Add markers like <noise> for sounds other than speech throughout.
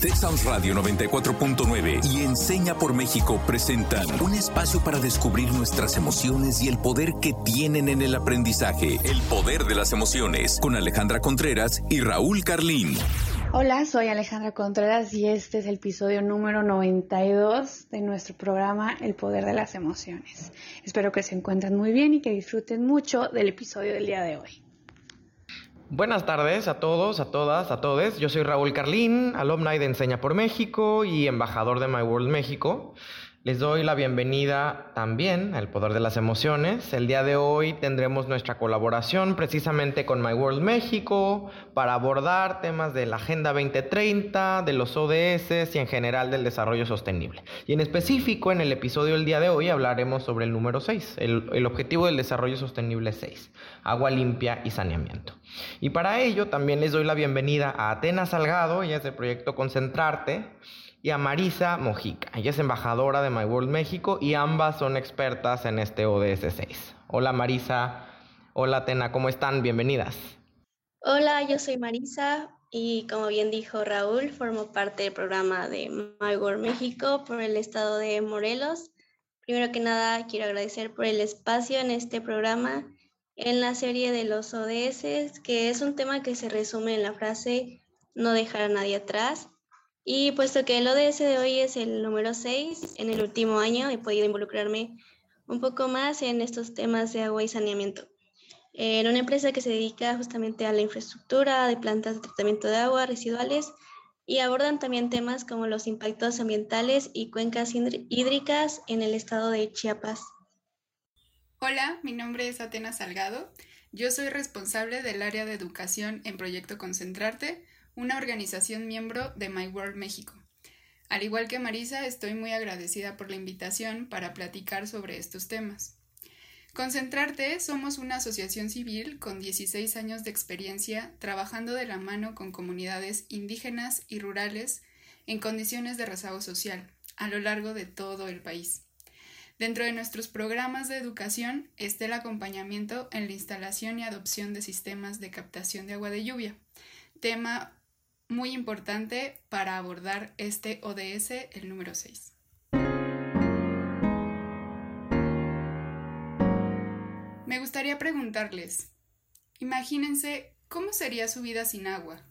Texas Radio 94.9 y Enseña por México presentan un espacio para descubrir nuestras emociones y el poder que tienen en el aprendizaje. El poder de las emociones con Alejandra Contreras y Raúl Carlín. Hola, soy Alejandra Contreras y este es el episodio número 92 de nuestro programa El Poder de las Emociones. Espero que se encuentren muy bien y que disfruten mucho del episodio del día de hoy. Buenas tardes a todos, a todas, a todes. Yo soy Raúl Carlín, alumni de Enseña por México y embajador de My World México. Les doy la bienvenida también al Poder de las Emociones. El día de hoy tendremos nuestra colaboración precisamente con My World México para abordar temas de la Agenda 2030, de los ODS y en general del desarrollo sostenible. Y en específico, en el episodio del día de hoy hablaremos sobre el número 6, el, el objetivo del desarrollo sostenible 6, agua limpia y saneamiento. Y para ello también les doy la bienvenida a Atena Salgado, ella es del proyecto Concentrarte y a Marisa Mojica. Ella es embajadora de My World México y ambas son expertas en este ODS 6. Hola Marisa, hola Tena, ¿cómo están? Bienvenidas. Hola, yo soy Marisa y como bien dijo Raúl, formo parte del programa de My World México por el estado de Morelos. Primero que nada, quiero agradecer por el espacio en este programa, en la serie de los ODS, que es un tema que se resume en la frase no dejar a nadie atrás y puesto que el ODS de hoy es el número 6, en el último año he podido involucrarme un poco más en estos temas de agua y saneamiento. En una empresa que se dedica justamente a la infraestructura de plantas de tratamiento de agua residuales y abordan también temas como los impactos ambientales y cuencas hídricas en el estado de Chiapas. Hola, mi nombre es Atena Salgado. Yo soy responsable del área de educación en Proyecto Concentrarte, una organización miembro de My World México. Al igual que Marisa, estoy muy agradecida por la invitación para platicar sobre estos temas. Concentrarte somos una asociación civil con 16 años de experiencia trabajando de la mano con comunidades indígenas y rurales en condiciones de rezago social a lo largo de todo el país. Dentro de nuestros programas de educación está el acompañamiento en la instalación y adopción de sistemas de captación de agua de lluvia, tema muy importante para abordar este ODS, el número 6. Me gustaría preguntarles, imagínense cómo sería su vida sin agua.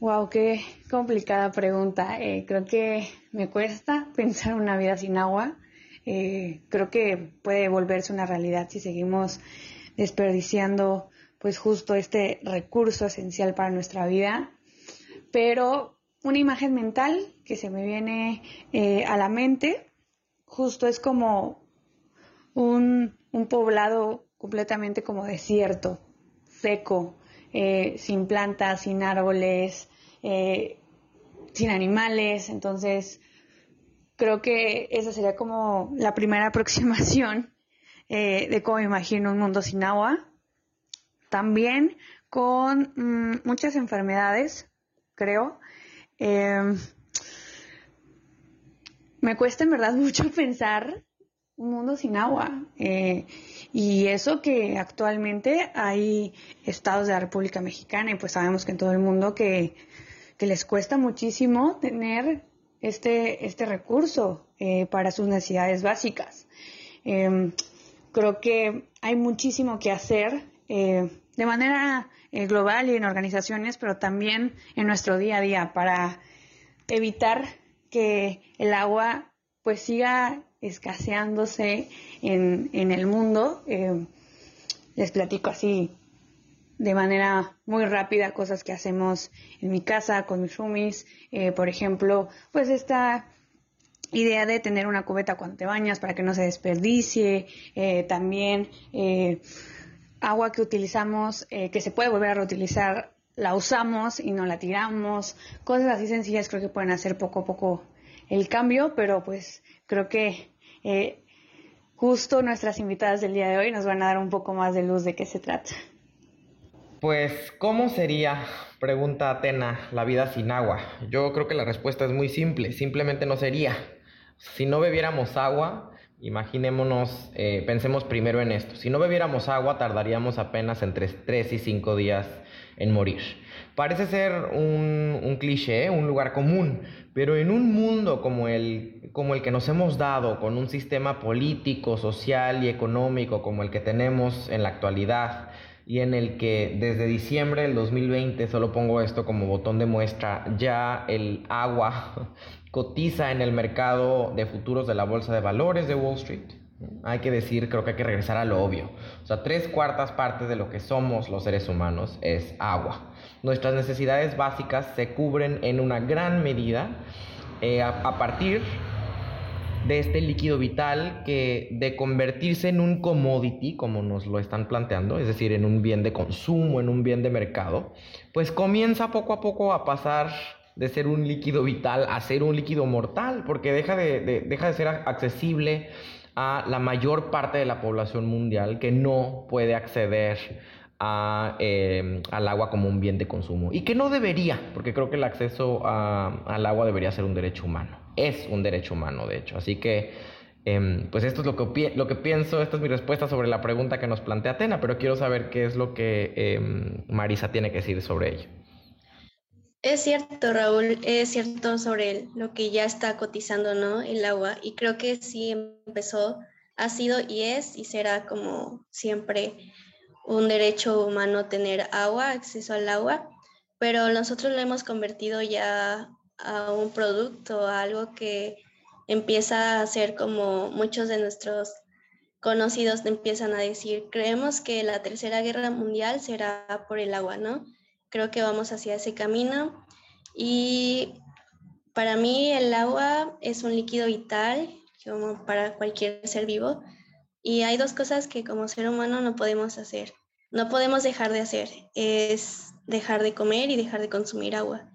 Wow, qué complicada pregunta. Eh, creo que me cuesta <laughs> pensar una vida sin agua. Eh, creo que puede volverse una realidad si seguimos desperdiciando pues justo este recurso esencial para nuestra vida pero una imagen mental que se me viene eh, a la mente, justo es como un, poblado completamente como desierto, seco, eh, sin plantas, sin árboles, eh, sin animales, entonces creo que esa sería como la primera <laughs> aproximación de cómo imagino un mundo sin agua. También con mm, muchas enfermedades, creo. Em, me cuesta en verdad <laughs> mucho pensar un mundo sin agua. Eh, y eso que actualmente hay estados de la República Mexicana y pues sabemos que en todo el mundo que, les cuesta muchísimo tener este, este recurso eh, para sus necesidades básicas. Em, creo que hay muchísimo que hacer eh, de manera eh, global y en organizaciones, pero también en nuestro día a día para evitar que el agua pues siga escaseándose en, en el mundo. Eh, les platico así de manera muy rápida cosas que hacemos en mi casa con mis roomies, eh, por ejemplo, pues esta idea de tener una cubeta cuando te bañas para que no se desperdicie, también agua que utilizamos, eh, que se puede volver a reutilizar, la usamos y no la tiramos. Cosas así sencillas creo que pueden hacer poco a poco el cambio, pero pues creo que eh, justo nuestras invitadas del día de hoy nos van a dar un poco más de luz de qué se trata. Pues, ¿cómo sería, pregunta Atena, la vida sin agua? Yo creo que la respuesta es muy simple, simplemente no sería. Si no bebiéramos agua, Imaginémonos, eh, pensemos primero en esto. Si no bebiéramos agua, tardaríamos apenas entre 3 y 5 días en morir. Parece ser un, un cliché, un lugar común, pero en un mundo como el, como el que nos hemos dado, con un sistema político, social y económico como el que tenemos en la actualidad, y en el que desde diciembre del 2020, solo pongo esto como botón de muestra, ya el agua <laughs> cotiza en el mercado de futuros de la Bolsa de Valores de Wall Street. Hay que decir, creo que hay que regresar a lo obvio. O sea, tres cuartas partes de lo que somos los seres humanos es agua. Nuestras necesidades básicas se cubren en una gran medida eh, a partir de este líquido vital que de convertirse en un commodity, como nos lo están planteando, es decir, en un bien de consumo, en un bien de mercado, pues comienza poco a poco a pasar de ser un líquido vital a ser un líquido mortal, porque deja de, de ser accesible a la mayor parte de la población mundial que no puede acceder Em, al agua como un bien de consumo. Y que no debería, porque creo que el acceso al agua debería ser un derecho humano. Es un derecho humano, de hecho. Así que, em, pues esto es lo que, lo que pienso, esta es mi respuesta sobre la pregunta que nos plantea Atena, pero quiero saber qué es lo que em, Marisa tiene que decir sobre ello. Es cierto, Raúl, es cierto sobre lo que ya está cotizando, ¿no? El agua. Y creo que sí empezó, ha sido y es y será como siempre un derecho humano tener agua, acceso al agua, pero nosotros lo hemos convertido ya a un producto, a algo que empieza a ser como muchos de nuestros conocidos empiezan a decir, creemos que la tercera guerra mundial será por el agua, ¿no? Creo que vamos hacia ese camino y para mí el agua es un líquido vital como para cualquier ser vivo y hay dos cosas que como ser humano no podemos hacer. No podemos dejar de hacer. Es dejar de comer y dejar de consumir agua.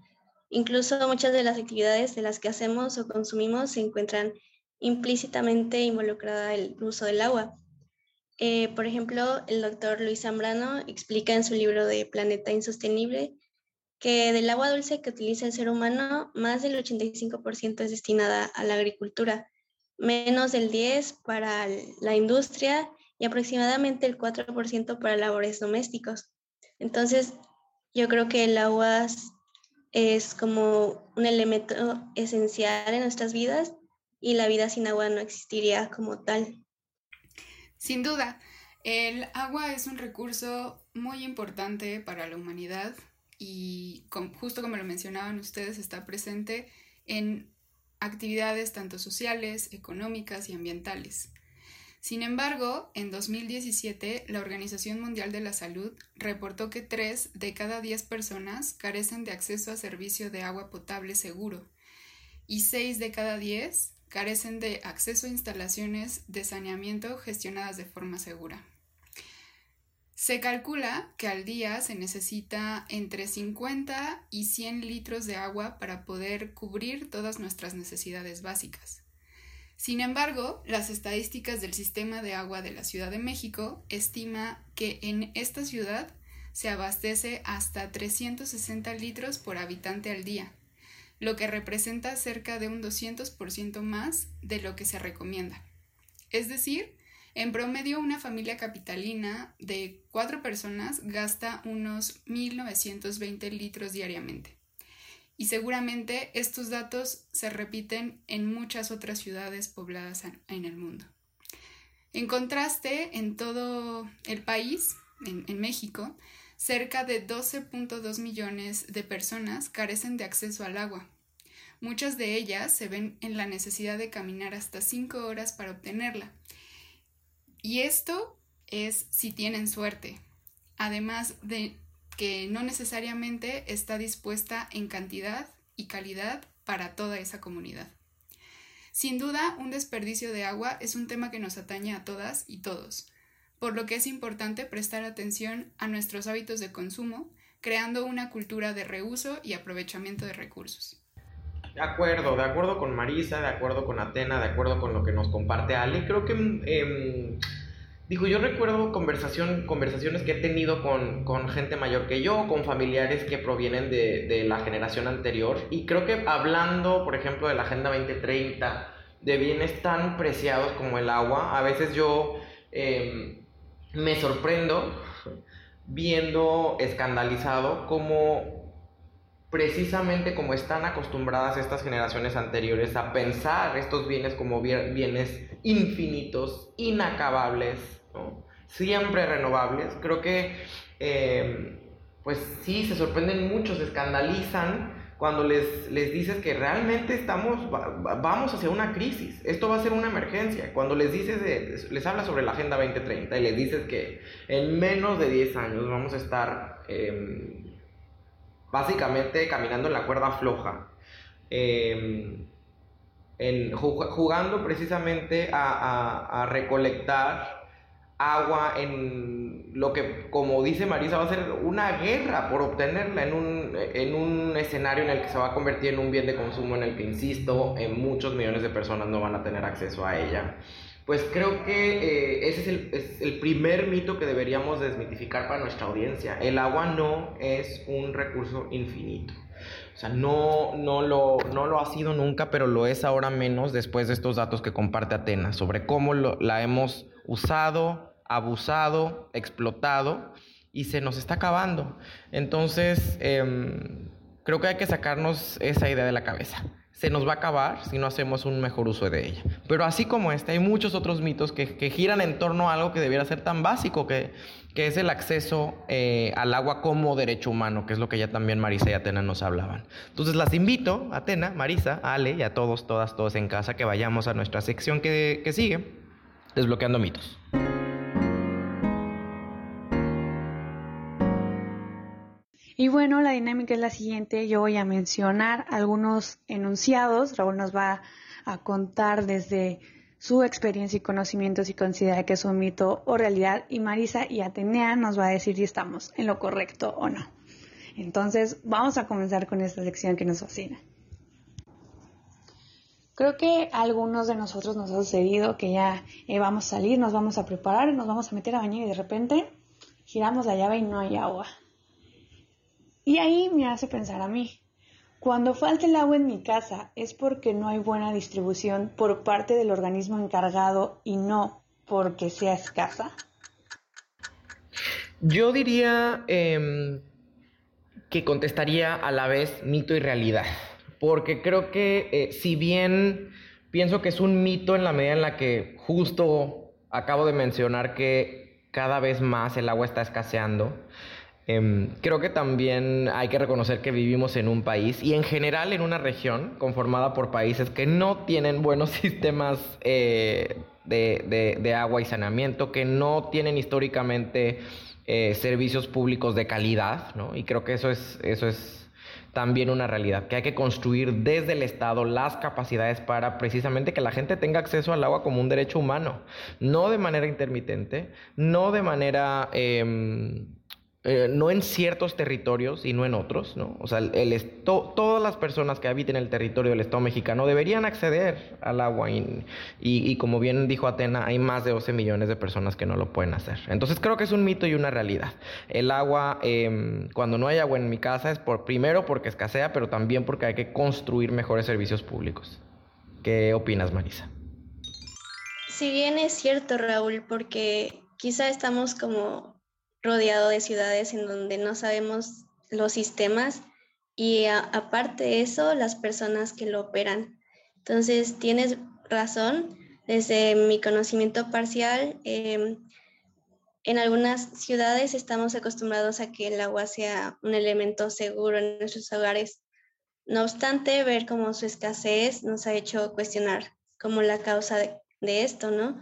Incluso muchas de las actividades de las que hacemos o consumimos se encuentran implícitamente involucrada el uso del agua. Eh, por ejemplo, el doctor Luis Zambrano explica en su libro de Planeta Insostenible que del agua dulce que utiliza el ser humano, más del 85% es destinada a la agricultura, menos del 10% para la industria y aproximadamente el 4% para labores domésticos. Entonces, yo creo que el agua es como un elemento esencial en nuestras vidas y la vida sin agua no existiría como tal. Sin duda, el agua es un recurso muy importante para la humanidad y justo como lo mencionaban ustedes, está presente en actividades tanto sociales, económicas y ambientales. Sin embargo, en 2017, la Organización Mundial de la Salud reportó que 3 de cada 10 personas carecen de acceso a servicio de agua potable seguro y 6 de cada 10 carecen de acceso a instalaciones de saneamiento gestionadas de forma segura. Se calcula que al día se necesita entre 50 y 100 litros de agua para poder cubrir todas nuestras necesidades básicas. Sin embargo, las estadísticas del sistema de agua de la Ciudad de México estima que en esta ciudad se abastece hasta 360 litros por habitante al día, lo que representa cerca de un 200% más de lo que se recomienda. Es decir, en promedio una familia capitalina de cuatro personas gasta unos 1.920 litros diariamente y seguramente estos datos se repiten en muchas otras ciudades pobladas en el mundo. En contraste, en todo el país, en, México, cerca de 12.2 millones de personas carecen de acceso al agua. Muchas de ellas se ven en la necesidad de caminar hasta 5 horas para obtenerla. Y esto es si tienen suerte, además de que no necesariamente está dispuesta en cantidad y calidad para toda esa comunidad. Sin duda, un desperdicio de agua es un tema que nos atañe a todas y todos, por lo que es importante prestar atención a nuestros hábitos de consumo, creando una cultura de reuso y aprovechamiento de recursos. De acuerdo, de acuerdo con Marisa, de acuerdo con Atena, de acuerdo con lo que nos comparte Ali. Creo que em, Digo, yo recuerdo conversación, conversaciones que he tenido con, con, gente mayor que yo, con familiares que provienen de, de, la generación anterior, y creo que hablando, por ejemplo, de la Agenda 2030, de bienes tan preciados como el agua, a veces yo em, me sorprendo viendo escandalizado como precisamente como están acostumbradas estas generaciones anteriores a pensar estos bienes como bienes infinitos, inacabables, siempre renovables, creo que eh, pues sí, se sorprenden mucho, se escandalizan cuando les, les dices que realmente estamos, vamos hacia una crisis, esto va a ser una emergencia. Cuando les dices, les hablas sobre la Agenda 2030 y les dices que en menos de 10 años vamos a estar em, básicamente caminando en la cuerda floja, em, jugando precisamente a recolectar agua en lo que, como dice Marisa, va a ser una guerra por obtenerla en un, en un escenario en el que se va a convertir en un bien de consumo en el que, insisto, en muchos millones de personas no van a tener acceso a ella. Pues creo que eh, ese es el, es el, primer mito que deberíamos desmitificar para nuestra audiencia. El agua no es un recurso infinito. O sea, no, no, lo, no lo ha sido nunca, pero lo es ahora menos después de estos datos que comparte Atenas sobre cómo lo, la hemos usado, abusado, explotado y se nos está acabando. Entonces, em, creo que hay que sacarnos esa idea de la cabeza. Se nos va a acabar si no hacemos un mejor uso de ella. Pero así como este, hay muchos otros mitos que, giran en torno a algo que debiera ser tan básico, que, que es el acceso eh, al agua como derecho humano, que es lo que ya también Marisa y Atena nos hablaban. Entonces las invito, Atena, Marisa, Ale y a todos, todas, todos en casa, que vayamos a nuestra sección que, que sigue, desbloqueando mitos. Bueno, la dinámica es la siguiente. Yo voy a mencionar algunos enunciados. Raúl nos va a contar desde su experiencia y conocimientos si considera que es un mito o realidad. Y Marisa y Atenea nos va a decir si estamos en lo correcto o no. Entonces, vamos a comenzar con esta sección que nos fascina. Creo que a algunos de nosotros nos ha sucedido que ya eh, vamos a salir, nos vamos a preparar, nos vamos a meter a bañar y de repente giramos la llave y no hay agua. Y ahí me hace pensar a mí, cuando falta el agua en mi casa es porque no hay buena distribución por parte del organismo encargado y no porque sea escasa. Yo diría em, que contestaría a la vez mito y realidad, porque creo que eh, si bien pienso que es un mito en la medida en la que justo acabo de mencionar que cada vez más el agua está escaseando, Em, creo que también hay que reconocer que vivimos en un país y en general en una región conformada por países que no tienen buenos <laughs> sistemas eh, de, agua y saneamiento, que no tienen históricamente eh, servicios públicos de calidad, ¿no? Y creo que eso es, eso es también una realidad, que hay que construir desde el Estado las capacidades para precisamente que la gente tenga acceso al agua como un derecho humano, no de manera intermitente, no de manera... Em, eh, no en ciertos territorios y no en otros, ¿no? O sea, el, todas las personas que habiten el territorio del Estado mexicano deberían acceder al agua y, y, como bien dijo Atena, hay más de 12 millones de personas que no lo pueden hacer. Entonces creo que es un mito y una realidad. El agua, em, cuando no hay agua en mi casa es por primero porque escasea, pero también porque hay que construir mejores servicios públicos. ¿Qué opinas, Marisa? Si bien es cierto, Raúl, porque quizá estamos como rodeado de ciudades en donde no sabemos los sistemas y aparte de eso, las personas que lo operan. Entonces, tienes razón, desde mi conocimiento parcial, em, en algunas ciudades estamos acostumbrados a que el agua sea un elemento seguro en nuestros hogares. No obstante, ver cómo su escasez nos ha hecho cuestionar como la causa de, de esto, ¿no?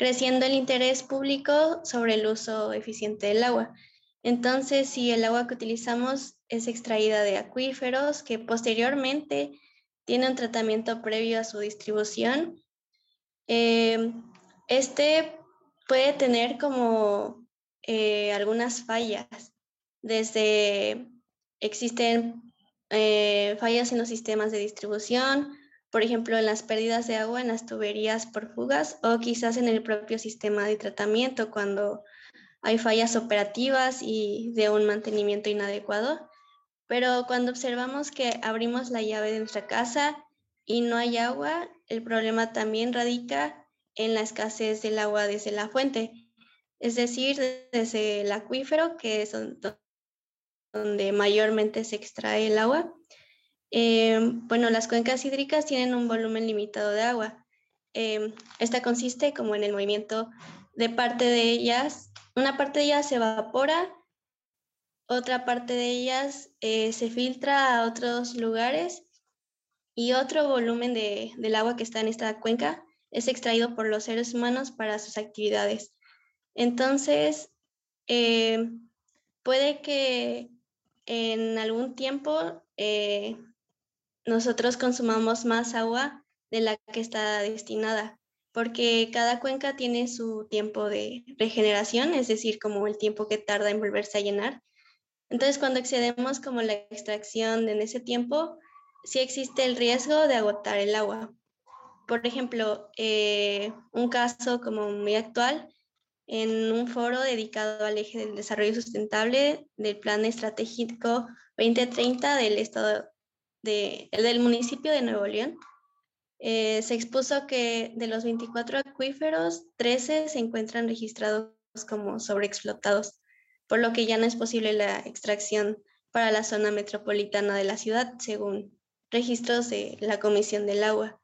Creciendo el interés público sobre el uso eficiente del agua. Entonces, si el agua que utilizamos es extraída de acuíferos que posteriormente tiene un tratamiento previo a su distribución, eh, este puede tener como eh, algunas fallas. Desde existen eh, fallas en los sistemas de distribución, por ejemplo, en las pérdidas de agua en las tuberías por fugas o quizás en el propio sistema de tratamiento cuando hay fallas operativas y de un mantenimiento inadecuado. Pero cuando observamos que abrimos la llave de nuestra casa y no hay agua, el problema también radica en la escasez del agua desde la fuente. es decir, desde el acuífero, que es donde mayormente se extrae el agua. Em, bueno, las cuencas hídricas tienen un volumen limitado de agua. Em, esta consiste como en el movimiento de parte de ellas. Una parte de ellas se evapora, otra parte de ellas eh, se filtra a otros lugares y otro volumen de, del agua que está en esta cuenca es extraído por los seres humanos para sus actividades. Entonces, eh, puede que en algún tiempo eh, nosotros consumamos más agua de la que está destinada, porque cada cuenca tiene su tiempo de regeneración, es decir, como el tiempo que tarda en volverse a llenar. Entonces, cuando excedemos como la extracción en ese tiempo, sí existe el riesgo de agotar el agua. Por ejemplo, eh, un caso como muy actual, en un foro dedicado al eje del desarrollo sustentable del Plan Estratégico 2030 del Estado de, del municipio de Nuevo León, eh, se expuso que de los 24 acuíferos, 13 se encuentran registrados como sobreexplotados, por lo que ya no es posible la extracción para la zona metropolitana de la ciudad, según registros de la Comisión del Agua.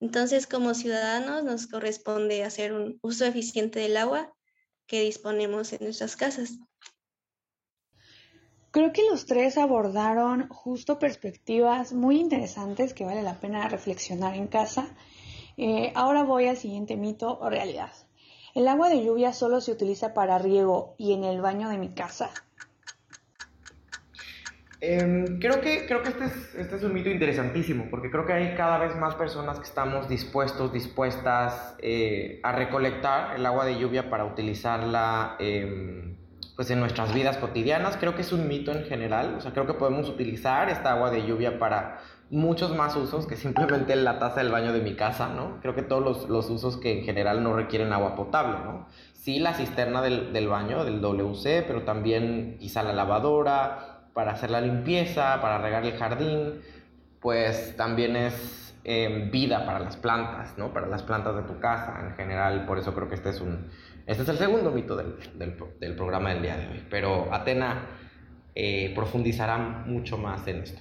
Entonces, como ciudadanos, nos corresponde hacer un uso eficiente del agua que disponemos en nuestras casas. Creo que los tres abordaron justo perspectivas muy interesantes que vale la pena reflexionar en casa. Eh, ahora voy al siguiente mito o realidad. ¿El agua de lluvia solo se utiliza para riego y en el baño de mi casa? Em, creo que, creo que este, es, este es un mito interesantísimo, porque creo que hay cada vez más personas que estamos dispuestos, dispuestas eh, a recolectar el agua de lluvia para utilizarla em, pues en nuestras vidas cotidianas. Creo que es un mito en general, o sea, creo que podemos utilizar esta agua de lluvia para muchos más usos que simplemente la taza del baño de mi casa, ¿no? Creo que todos los, los usos que en general no requieren agua potable, ¿no? Sí, la cisterna del, del baño, del WC, pero también quizá la lavadora, para hacer la limpieza, para regar el jardín, pues también es em, vida para las plantas, ¿no? Para las plantas de tu casa en general, por eso creo que este es un... Este es el segundo mito del, del, programa del día de hoy, pero Atena eh, profundizará mucho más en esto.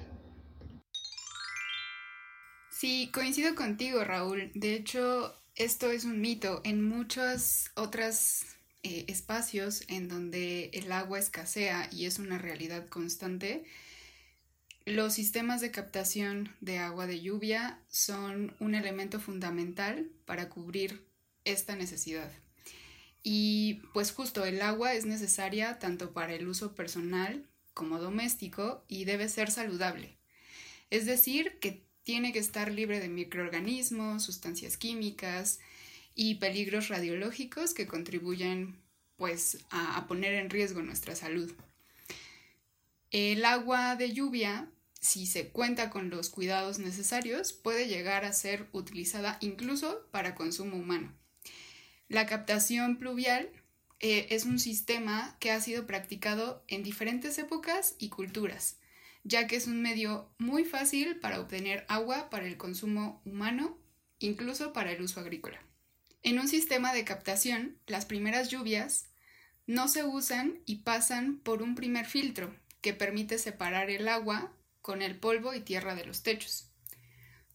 Sí, coincido contigo, Raúl. De hecho, esto es un mito. En muchas otras eh, espacios en donde el agua escasea y es una realidad constante, los sistemas de captación de agua de lluvia son un elemento fundamental para cubrir esta necesidad. Y pues justo el agua es necesaria tanto para el uso personal como doméstico y debe ser saludable. Es decir, que tiene que estar libre de microorganismos, sustancias químicas, y peligros radiológicos que contribuyen pues a, poner en riesgo nuestra salud. El agua de lluvia, si se cuenta con los cuidados necesarios, puede llegar a ser utilizada incluso para consumo humano. La captación pluvial eh, es un sistema que ha sido practicado en diferentes épocas y culturas, ya que es un medio muy fácil para obtener agua para el consumo humano, incluso para el uso agrícola. En un sistema de captación, las primeras lluvias no se usan y pasan por un primer filtro que permite separar el agua con el polvo y tierra de los techos.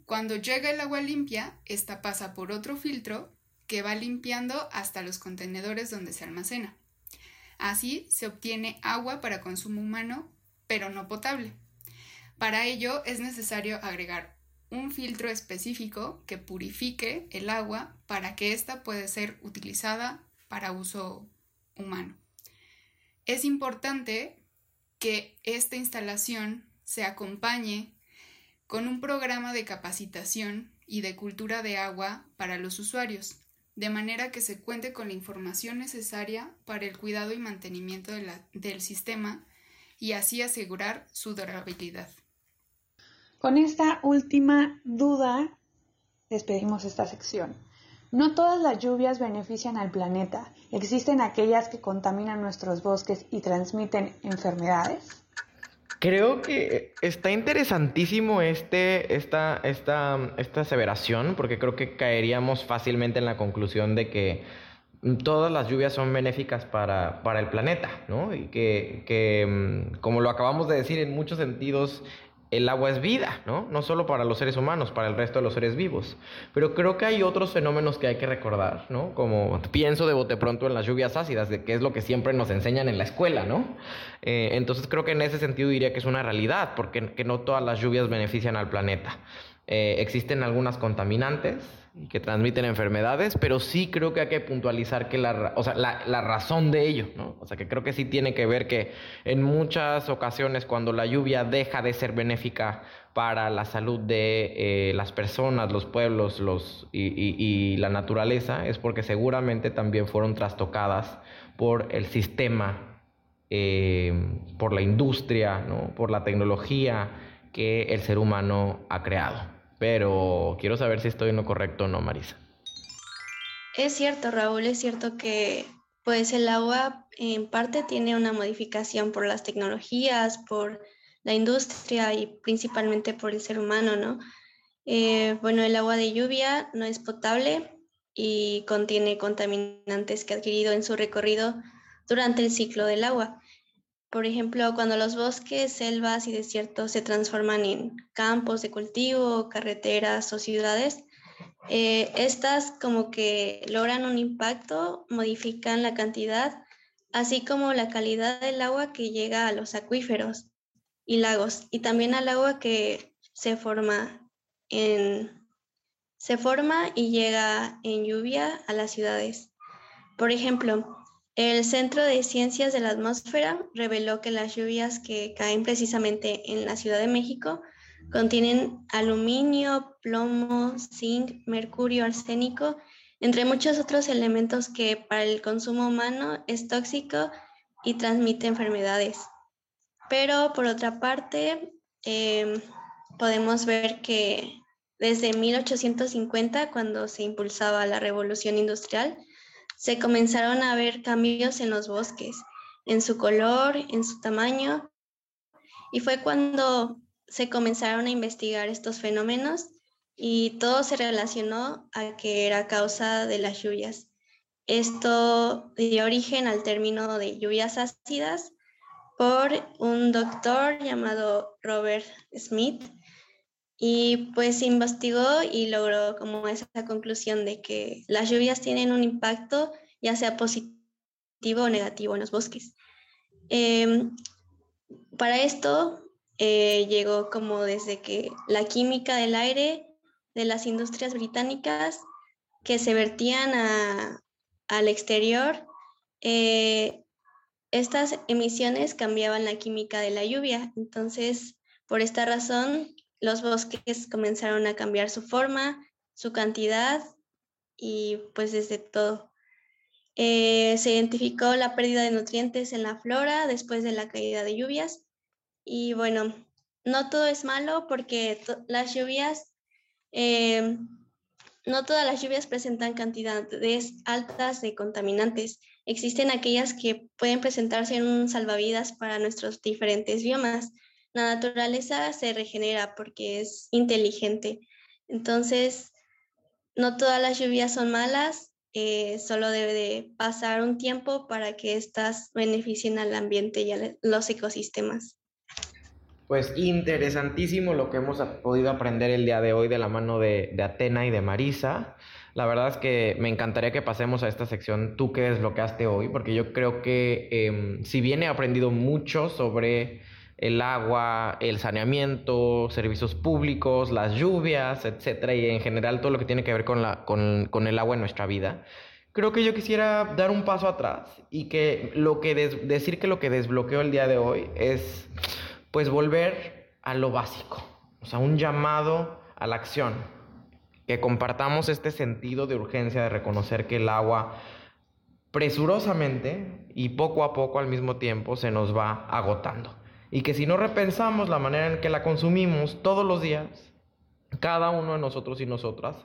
Cuando llega el agua limpia, esta pasa por otro filtro que va limpiando hasta los contenedores donde se almacena. Así se obtiene agua para consumo humano, pero no potable. Para ello es necesario agregar un filtro específico que purifique el agua para que ésta pueda ser utilizada para uso humano. Es importante que esta instalación se acompañe con un programa de capacitación y de cultura de agua para los usuarios, de manera que se cuente con la información necesaria para el cuidado y mantenimiento del sistema y así asegurar su durabilidad. Con esta última duda despedimos esta sección. No todas las lluvias benefician al planeta. ¿Existen aquellas que contaminan nuestros bosques y transmiten enfermedades? Creo que está interesantísimo este, esta, esta, esta aseveración, porque creo que caeríamos fácilmente en la conclusión de que todas las lluvias son benéficas para, para el planeta, ¿no? Y que, que, mm, como lo acabamos de decir, en muchos sentidos el agua es vida, ¿no? No solo para los seres humanos, para el resto de los seres vivos. Pero creo que hay otros fenómenos que hay que recordar, ¿no? Como pienso de bote pronto en las lluvias ácidas, de que es lo que siempre nos enseñan en la escuela, ¿no? Eh, entonces creo que en ese sentido diría que es una realidad, porque que no todas las lluvias benefician al planeta. Eh, existen algunas contaminantes, que transmiten enfermedades, pero sí creo que hay que puntualizar que la, o sea, la, razón de ello, ¿no? O sea, que creo que sí tiene que ver que en muchas ocasiones cuando la lluvia deja de ser benéfica para la salud de eh, las personas, los pueblos los, y, la naturaleza, es porque seguramente también fueron trastocadas por el sistema, eh, por la industria, por la tecnología que el ser humano ha creado pero quiero saber si estoy en lo correcto o no, Marisa. Es cierto, Raúl, es cierto que pues el agua en parte tiene una modificación por las tecnologías, por la industria y principalmente por el ser humano, ¿no? Eh, bueno, el agua de lluvia no es potable y contiene contaminantes que ha adquirido en su recorrido durante el ciclo del agua. Por ejemplo, cuando los bosques, selvas y desiertos se transforman en campos de cultivo, carreteras o ciudades, eh, estas como que logran un impacto, modifican la cantidad, así como la calidad del agua que llega a los acuíferos y lagos, y también al agua que se forma en se forma y llega en lluvia a las ciudades. Por ejemplo, el Centro de Ciencias de la Atmósfera reveló que las lluvias que caen precisamente en la Ciudad de México contienen aluminio, plomo, zinc, mercurio, arsénico, entre muchos otros elementos que para el consumo humano es tóxico y transmite enfermedades. Pero por otra parte, em, podemos ver que desde 1850, cuando se impulsaba la revolución industrial, se comenzaron a ver cambios en los bosques, en su color, en su tamaño, y fue cuando se comenzaron a investigar estos fenómenos y todo se relacionó a que era causa de las lluvias. Esto dio origen al término de lluvias ácidas por un doctor llamado Robert Smith, y pues investigó y logró como esa conclusión de que las lluvias tienen un impacto ya sea positivo o negativo en los bosques. Em, para esto eh, llegó como desde que la química del aire de las industrias británicas que se vertían al exterior, eh, estas emisiones cambiaban la química de la lluvia. Entonces, por esta razón, los bosques comenzaron a cambiar su forma, su cantidad y pues desde todo. Eh, se identificó la pérdida de nutrientes en la flora después de la caída de lluvias y bueno, no todo es malo porque las lluvias, eh, no todas las lluvias presentan cantidades altas de contaminantes. Existen aquellas que pueden presentarse en un salvavidas para nuestros diferentes biomas la naturaleza se regenera porque es inteligente. Entonces, no todas las lluvias son malas, eh, solo debe de pasar un tiempo para que éstas beneficien al ambiente y a los ecosistemas. Pues interesantísimo lo que hemos podido aprender el día de hoy de la mano de, Atena y de Marisa. La verdad es que me encantaría que pasemos a esta sección, tú qué desbloqueaste hoy, porque yo creo que em, si bien he aprendido mucho sobre el agua, el saneamiento, servicios públicos, las lluvias, etcétera, y en general todo lo que tiene que ver con, la, con, el agua en nuestra vida. Creo que yo quisiera dar un paso atrás y que lo que decir que lo que desbloqueó el día de hoy es pues volver a lo básico, o sea, un llamado a la acción, que compartamos este sentido de urgencia de reconocer que el agua presurosamente y poco a poco al mismo tiempo se nos va agotando y que si no repensamos la manera en que la consumimos todos los días, cada uno de nosotros y nosotras,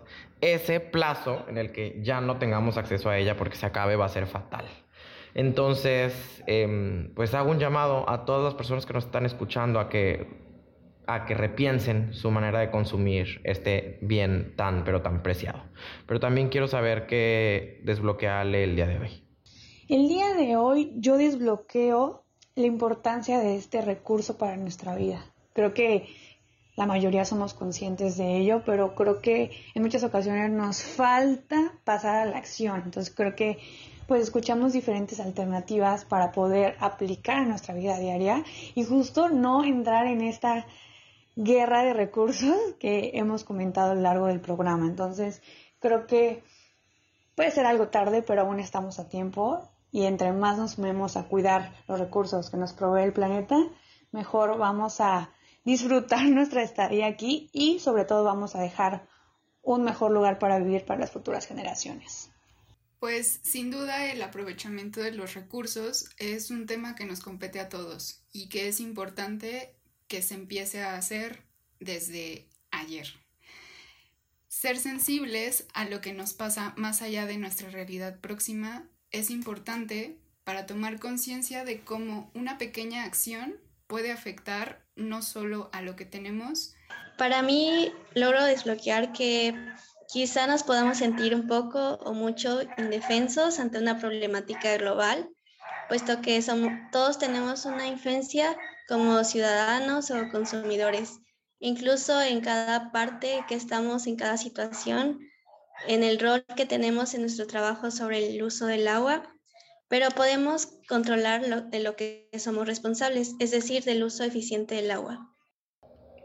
ese plazo en el que ya no tengamos acceso a ella porque se acabe va a ser fatal. Entonces, em, pues hago un llamado a todas las personas que nos están escuchando a que a que repiensen su manera de consumir este bien tan, pero tan preciado. Pero también quiero saber qué desbloquea el día de hoy. El día de hoy yo desbloqueo la importancia de este recurso para nuestra vida. Creo que la mayoría somos conscientes de ello, pero creo que en muchas ocasiones nos falta pasar a la acción. Entonces creo que pues escuchamos diferentes alternativas para poder aplicar en nuestra vida diaria y justo no entrar en esta guerra de recursos que hemos comentado a lo largo del programa. Entonces, creo que puede ser algo tarde, pero aún estamos a tiempo y entre más nos sumemos a cuidar los recursos que nos provee el planeta, mejor vamos a disfrutar <laughs> nuestra estadía aquí y sobre todo vamos a dejar un mejor lugar para vivir para las futuras generaciones. Pues sin duda el aprovechamiento de los recursos es un tema que nos compete a todos y que es importante que se empiece a hacer desde ayer. Ser sensibles a lo que nos pasa más allá de nuestra realidad próxima es importante para tomar conciencia de cómo una pequeña acción puede afectar no solo a lo que tenemos. Para mí logro desbloquear que quizá nos podamos sentir un poco o mucho indefensos ante una problemática global, puesto que somos, todos tenemos una influencia como ciudadanos o consumidores, incluso en cada parte que estamos, en cada situación, en el rol que tenemos en nuestro trabajo sobre el uso del agua, pero podemos controlar lo, de lo que somos responsables, es decir, del uso eficiente del agua.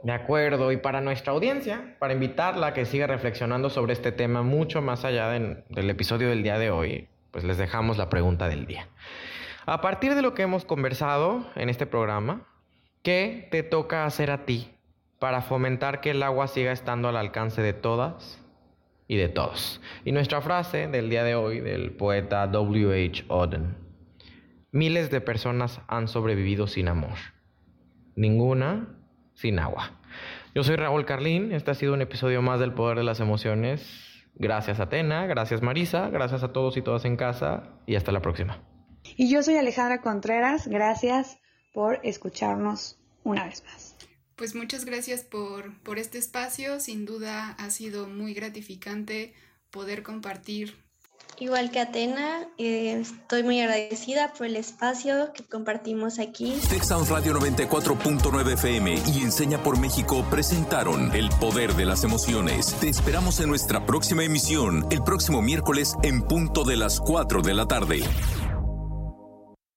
De acuerdo, y para nuestra audiencia, para invitarla a que siga reflexionando sobre este tema mucho más allá del episodio del día de hoy, pues les dejamos la pregunta del día. A partir de lo que hemos conversado en este programa, ¿qué te toca hacer a ti para fomentar que el agua siga estando al alcance de todas y de todos? Y nuestra frase del día de hoy del poeta W.H. Auden. Miles de personas han sobrevivido sin amor. Ninguna sin agua. Yo soy Raúl Carlín, este ha sido un episodio más del Poder de las Emociones. Gracias Atena, gracias Marisa, gracias a todos y todas en casa y hasta la próxima. Y yo soy Alejandra Contreras, gracias por escucharnos una vez más. Pues muchas gracias por, por este espacio, sin duda ha sido muy gratificante poder compartir Igual que Atena, eh, estoy muy agradecida por el espacio que compartimos aquí. Texas Radio 94.9 FM y Enseña por México presentaron El Poder de las Emociones. Te esperamos en nuestra próxima emisión, el próximo miércoles en punto de las 4 de la tarde.